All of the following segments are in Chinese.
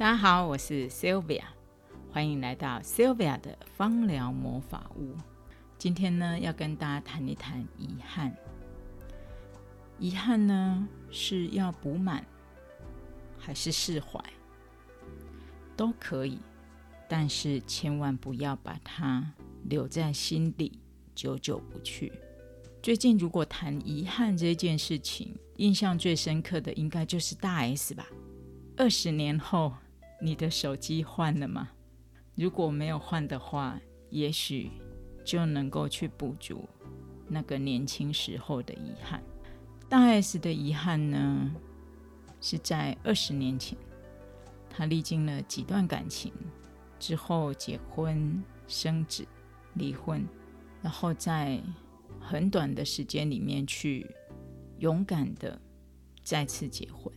大家好，我是 Sylvia，欢迎来到 Sylvia 的芳疗魔法屋。今天呢，要跟大家谈一谈遗憾。遗憾呢，是要补满，还是释怀，都可以，但是千万不要把它留在心里，久久不去。最近如果谈遗憾这件事情，印象最深刻的应该就是大 S 吧。二十年后。你的手机换了吗？如果没有换的话，也许就能够去补足那个年轻时候的遗憾。大 S 的遗憾呢，是在二十年前，她历经了几段感情之后结婚生子、离婚，然后在很短的时间里面去勇敢的再次结婚。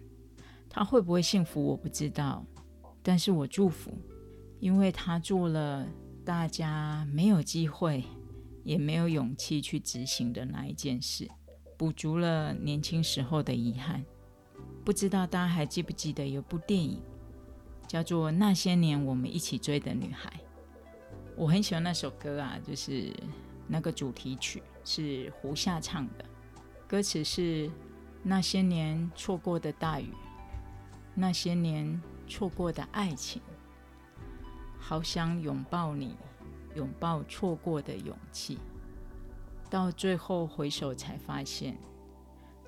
她会不会幸福？我不知道。但是我祝福，因为他做了大家没有机会，也没有勇气去执行的那一件事，补足了年轻时候的遗憾。不知道大家还记不记得有部电影，叫做《那些年我们一起追的女孩》。我很喜欢那首歌啊，就是那个主题曲是胡夏唱的，歌词是那些年错过的大雨，那些年。错过的爱情，好想拥抱你，拥抱错过的勇气。到最后回首才发现，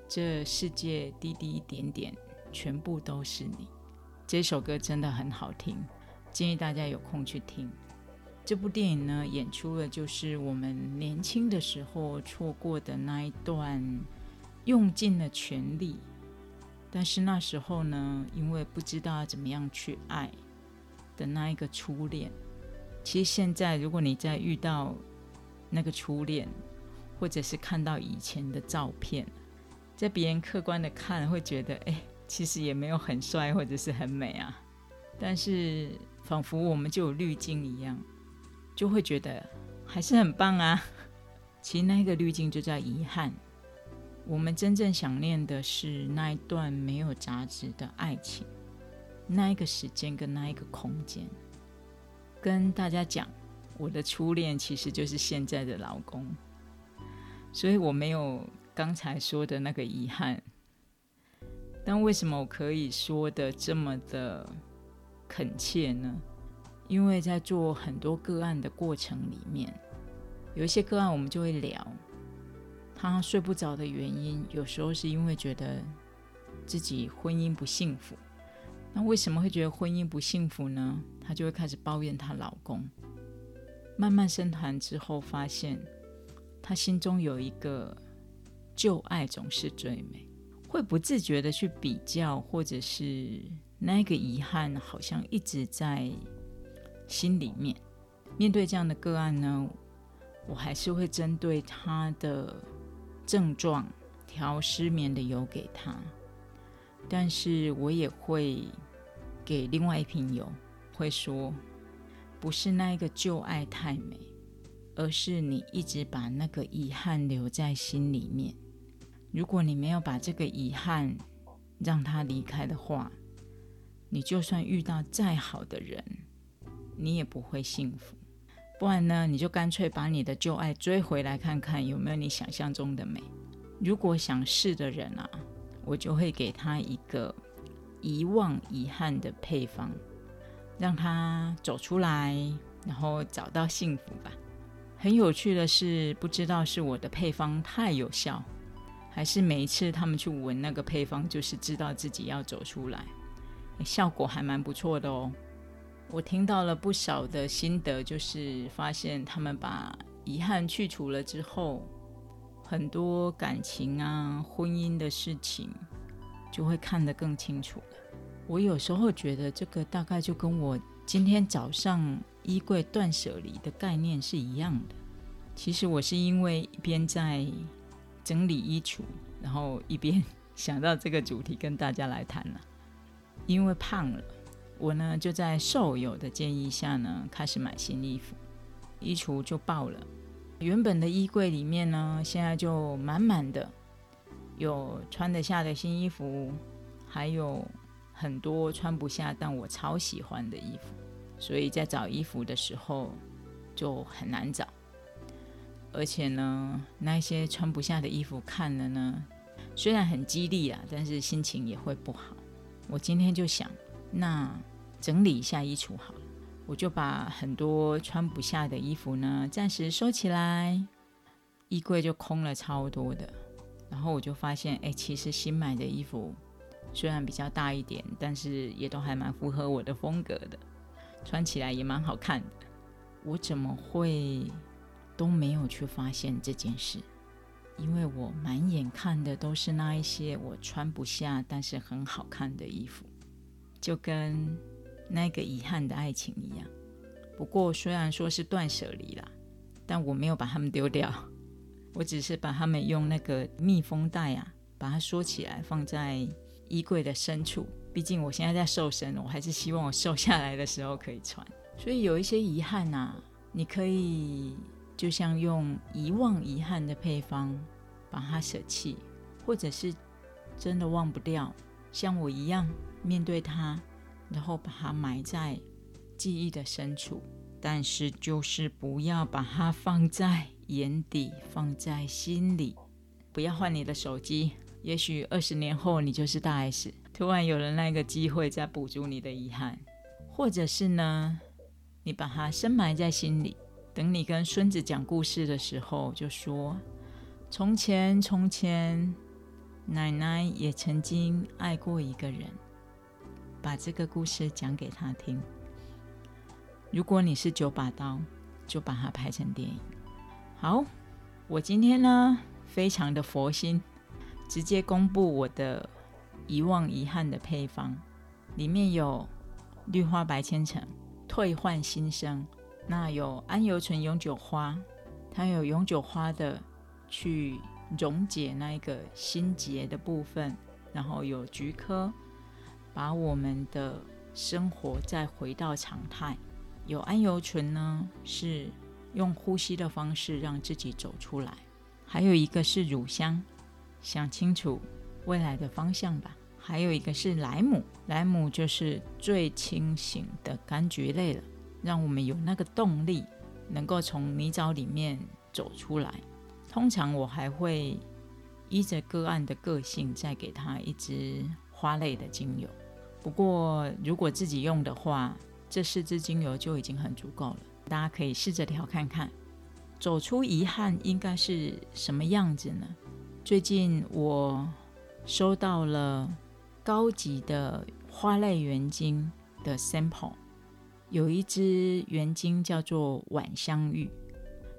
这世界滴滴点点，全部都是你。这首歌真的很好听，建议大家有空去听。这部电影呢，演出了就是我们年轻的时候错过的那一段，用尽了全力。但是那时候呢，因为不知道怎么样去爱的那一个初恋，其实现在如果你再遇到那个初恋，或者是看到以前的照片，在别人客观的看，会觉得哎，其实也没有很帅或者是很美啊。但是仿佛我们就有滤镜一样，就会觉得还是很棒啊。其实那个滤镜就叫遗憾。我们真正想念的是那一段没有杂质的爱情，那一个时间跟那一个空间。跟大家讲，我的初恋其实就是现在的老公，所以我没有刚才说的那个遗憾。但为什么我可以说的这么的恳切呢？因为在做很多个案的过程里面，有一些个案我们就会聊。他睡不着的原因，有时候是因为觉得自己婚姻不幸福。那为什么会觉得婚姻不幸福呢？她就会开始抱怨她老公。慢慢深谈之后，发现她心中有一个旧爱总是最美，会不自觉的去比较，或者是那个遗憾好像一直在心里面。面对这样的个案呢，我还是会针对她的。症状调失眠的油给他，但是我也会给另外一瓶油，会说不是那一个旧爱太美，而是你一直把那个遗憾留在心里面。如果你没有把这个遗憾让他离开的话，你就算遇到再好的人，你也不会幸福。不然呢，你就干脆把你的旧爱追回来，看看有没有你想象中的美。如果想试的人啊，我就会给他一个遗忘遗憾的配方，让他走出来，然后找到幸福吧。很有趣的是，不知道是我的配方太有效，还是每一次他们去闻那个配方，就是知道自己要走出来，效果还蛮不错的哦。我听到了不少的心得，就是发现他们把遗憾去除了之后，很多感情啊、婚姻的事情就会看得更清楚了。我有时候觉得这个大概就跟我今天早上衣柜断舍离的概念是一样的。其实我是因为一边在整理衣橱，然后一边 想到这个主题跟大家来谈了，因为胖了。我呢就在瘦友的建议下呢，开始买新衣服，衣橱就爆了。原本的衣柜里面呢，现在就满满的，有穿得下的新衣服，还有很多穿不下但我超喜欢的衣服，所以在找衣服的时候就很难找。而且呢，那些穿不下的衣服看了呢，虽然很激励啊，但是心情也会不好。我今天就想，那整理一下衣橱好了，我就把很多穿不下的衣服呢暂时收起来，衣柜就空了超多的。然后我就发现，哎，其实新买的衣服虽然比较大一点，但是也都还蛮符合我的风格的，穿起来也蛮好看的。我怎么会都没有去发现这件事？因为我满眼看的都是那一些我穿不下但是很好看的衣服，就跟那个遗憾的爱情一样。不过虽然说是断舍离啦，但我没有把它们丢掉。我只是把它们用那个密封袋啊，把它缩起来，放在衣柜的深处。毕竟我现在在瘦身，我还是希望我瘦下来的时候可以穿。所以有一些遗憾呐，你可以就像用遗忘遗憾的配方把它舍弃，或者是真的忘不掉，像我一样面对它，然后把它埋在记忆的深处。但是就是不要把它放在。眼底放在心里，不要换你的手机。也许二十年后你就是大 S，突然有了那个机会再补足你的遗憾，或者是呢，你把它深埋在心里，等你跟孙子讲故事的时候，就说：从前从前，奶奶也曾经爱过一个人，把这个故事讲给他听。如果你是九把刀，就把它拍成电影。好，我今天呢非常的佛心，直接公布我的遗忘遗憾的配方，里面有绿花白千层退换新生，那有安油醇永久花，它有永久花的去溶解那一个心结的部分，然后有菊科，把我们的生活再回到常态，有安油醇呢是。用呼吸的方式让自己走出来，还有一个是乳香，想清楚未来的方向吧。还有一个是莱姆，莱姆就是最清醒的柑橘类了，让我们有那个动力，能够从泥沼里面走出来。通常我还会依着个案的个性，再给他一支花类的精油。不过如果自己用的话，这四支精油就已经很足够了。大家可以试着调看看，走出遗憾应该是什么样子呢？最近我收到了高级的花类原精的 sample，有一支原精叫做晚香玉，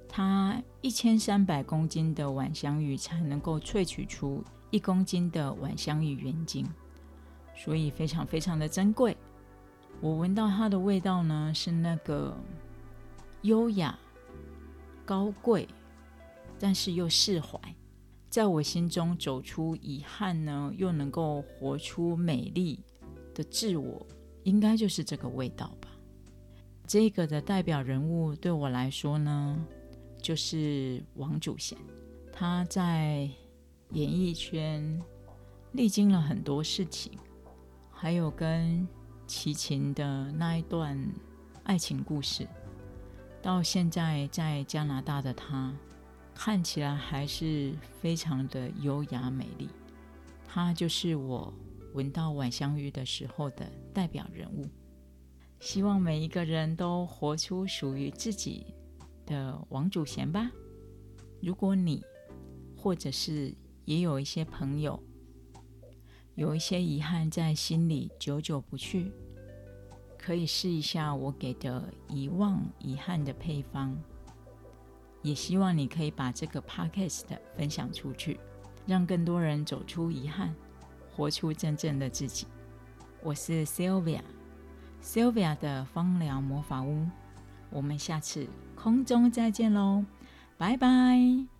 它一千三百公斤的晚香玉才能够萃取出一公斤的晚香玉原精，所以非常非常的珍贵。我闻到它的味道呢，是那个。优雅、高贵，但是又释怀，在我心中走出遗憾呢，又能够活出美丽的自我，应该就是这个味道吧。这个的代表人物对我来说呢，就是王祖贤。他在演艺圈历经了很多事情，还有跟齐秦的那一段爱情故事。到现在在加拿大的她，看起来还是非常的优雅美丽。她就是我闻到晚香玉的时候的代表人物。希望每一个人都活出属于自己的王祖贤吧。如果你或者是也有一些朋友，有一些遗憾在心里久久不去。可以试一下我给的遗忘遗憾的配方，也希望你可以把这个 podcast 分享出去，让更多人走出遗憾，活出真正的自己。我是 Sylvia，Sylvia 的芳疗魔法屋，我们下次空中再见喽，拜拜。